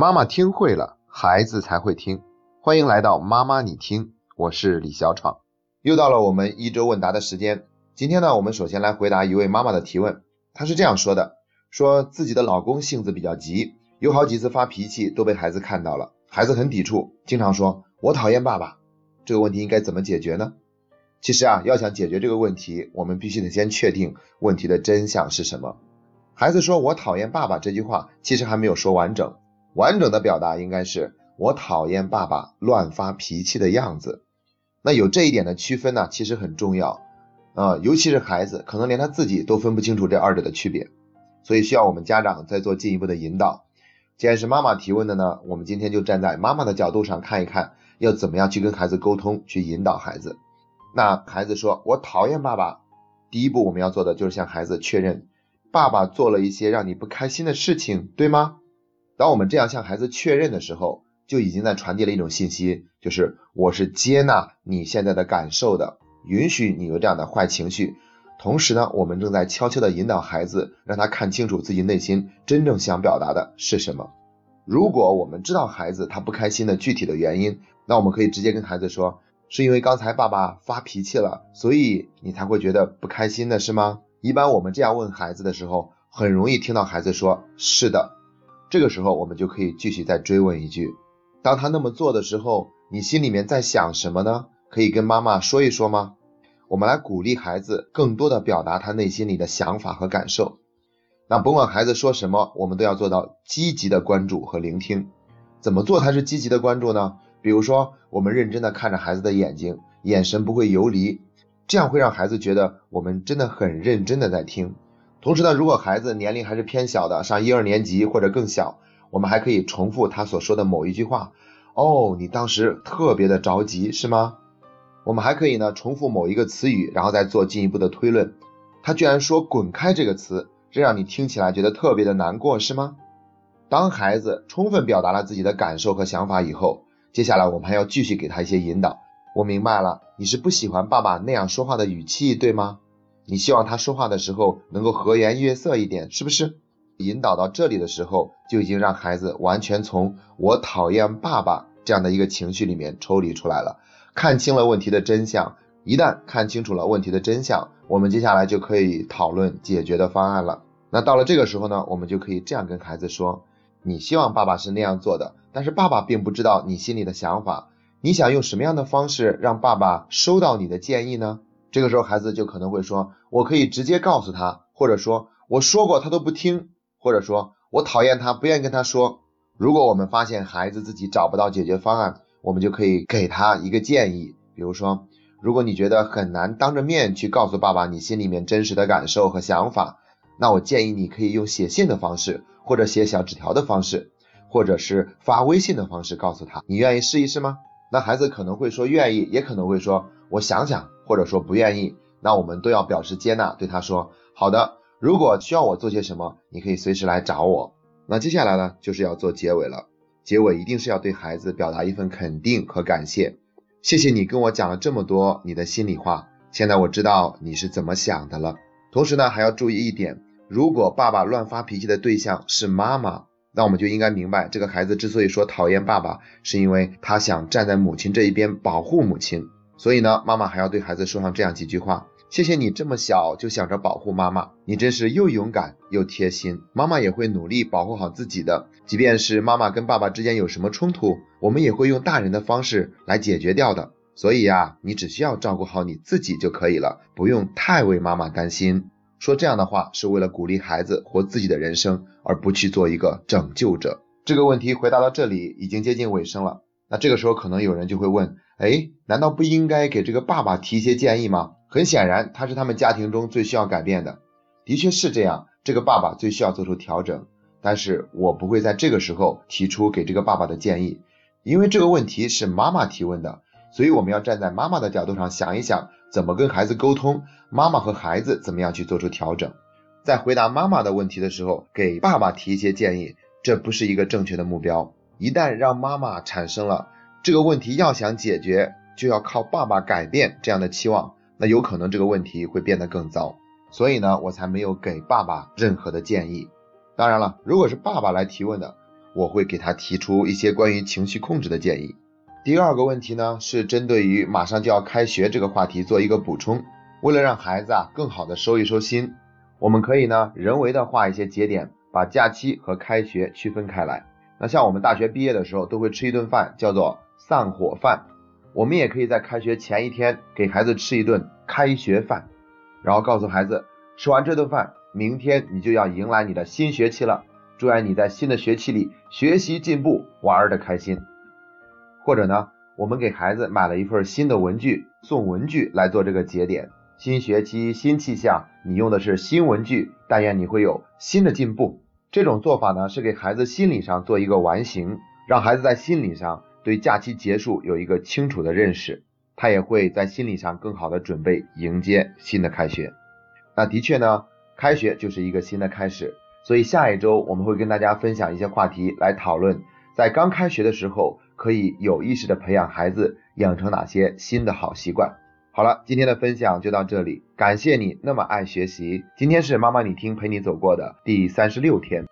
妈妈听会了，孩子才会听。欢迎来到妈妈你听，我是李小闯。又到了我们一周问答的时间。今天呢，我们首先来回答一位妈妈的提问。她是这样说的：说自己的老公性子比较急，有好几次发脾气都被孩子看到了，孩子很抵触，经常说我讨厌爸爸。这个问题应该怎么解决呢？其实啊，要想解决这个问题，我们必须得先确定问题的真相是什么。孩子说我讨厌爸爸这句话，其实还没有说完整。完整的表达应该是我讨厌爸爸乱发脾气的样子。那有这一点的区分呢，其实很重要啊，尤其是孩子，可能连他自己都分不清楚这二者的区别，所以需要我们家长再做进一步的引导。既然是妈妈提问的呢，我们今天就站在妈妈的角度上看一看，要怎么样去跟孩子沟通，去引导孩子。那孩子说我讨厌爸爸，第一步我们要做的就是向孩子确认，爸爸做了一些让你不开心的事情，对吗？当我们这样向孩子确认的时候，就已经在传递了一种信息，就是我是接纳你现在的感受的，允许你有这样的坏情绪。同时呢，我们正在悄悄的引导孩子，让他看清楚自己内心真正想表达的是什么。如果我们知道孩子他不开心的具体的原因，那我们可以直接跟孩子说，是因为刚才爸爸发脾气了，所以你才会觉得不开心的是吗？一般我们这样问孩子的时候，很容易听到孩子说是的。这个时候，我们就可以继续再追问一句：当他那么做的时候，你心里面在想什么呢？可以跟妈妈说一说吗？我们来鼓励孩子更多的表达他内心里的想法和感受。那甭管孩子说什么，我们都要做到积极的关注和聆听。怎么做才是积极的关注呢？比如说，我们认真的看着孩子的眼睛，眼神不会游离，这样会让孩子觉得我们真的很认真的在听。同时呢，如果孩子年龄还是偏小的，上一二年级或者更小，我们还可以重复他所说的某一句话。哦，你当时特别的着急是吗？我们还可以呢重复某一个词语，然后再做进一步的推论。他居然说“滚开”这个词，这让你听起来觉得特别的难过是吗？当孩子充分表达了自己的感受和想法以后，接下来我们还要继续给他一些引导。我明白了，你是不喜欢爸爸那样说话的语气，对吗？你希望他说话的时候能够和颜悦色一点，是不是？引导到这里的时候，就已经让孩子完全从我讨厌爸爸这样的一个情绪里面抽离出来了，看清了问题的真相。一旦看清楚了问题的真相，我们接下来就可以讨论解决的方案了。那到了这个时候呢，我们就可以这样跟孩子说：你希望爸爸是那样做的，但是爸爸并不知道你心里的想法。你想用什么样的方式让爸爸收到你的建议呢？这个时候，孩子就可能会说：“我可以直接告诉他，或者说我说过他都不听，或者说我讨厌他，不愿意跟他说。”如果我们发现孩子自己找不到解决方案，我们就可以给他一个建议，比如说，如果你觉得很难当着面去告诉爸爸你心里面真实的感受和想法，那我建议你可以用写信的方式，或者写小纸条的方式，或者是发微信的方式告诉他。你愿意试一试吗？那孩子可能会说愿意，也可能会说我想想。或者说不愿意，那我们都要表示接纳，对他说好的。如果需要我做些什么，你可以随时来找我。那接下来呢，就是要做结尾了。结尾一定是要对孩子表达一份肯定和感谢，谢谢你跟我讲了这么多你的心里话，现在我知道你是怎么想的了。同时呢，还要注意一点，如果爸爸乱发脾气的对象是妈妈，那我们就应该明白，这个孩子之所以说讨厌爸爸，是因为他想站在母亲这一边保护母亲。所以呢，妈妈还要对孩子说上这样几句话：谢谢你这么小就想着保护妈妈，你真是又勇敢又贴心。妈妈也会努力保护好自己的，即便是妈妈跟爸爸之间有什么冲突，我们也会用大人的方式来解决掉的。所以呀，你只需要照顾好你自己就可以了，不用太为妈妈担心。说这样的话是为了鼓励孩子活自己的人生，而不去做一个拯救者。这个问题回答到这里已经接近尾声了。那这个时候可能有人就会问。哎，难道不应该给这个爸爸提一些建议吗？很显然，他是他们家庭中最需要改变的。的确是这样，这个爸爸最需要做出调整。但是我不会在这个时候提出给这个爸爸的建议，因为这个问题是妈妈提问的，所以我们要站在妈妈的角度上想一想，怎么跟孩子沟通，妈妈和孩子怎么样去做出调整。在回答妈妈的问题的时候，给爸爸提一些建议，这不是一个正确的目标。一旦让妈妈产生了。这个问题要想解决，就要靠爸爸改变这样的期望，那有可能这个问题会变得更糟。所以呢，我才没有给爸爸任何的建议。当然了，如果是爸爸来提问的，我会给他提出一些关于情绪控制的建议。第二个问题呢，是针对于马上就要开学这个话题做一个补充。为了让孩子啊更好的收一收心，我们可以呢人为的画一些节点，把假期和开学区分开来。那像我们大学毕业的时候都会吃一顿饭，叫做散伙饭。我们也可以在开学前一天给孩子吃一顿开学饭，然后告诉孩子，吃完这顿饭，明天你就要迎来你的新学期了。祝愿你在新的学期里学习进步，玩的开心。或者呢，我们给孩子买了一份新的文具，送文具来做这个节点。新学期新气象，你用的是新文具，但愿你会有新的进步。这种做法呢，是给孩子心理上做一个完形，让孩子在心理上对假期结束有一个清楚的认识，他也会在心理上更好的准备迎接新的开学。那的确呢，开学就是一个新的开始，所以下一周我们会跟大家分享一些话题来讨论，在刚开学的时候。可以有意识的培养孩子养成哪些新的好习惯？好了，今天的分享就到这里，感谢你那么爱学习。今天是妈妈你听陪你走过的第三十六天。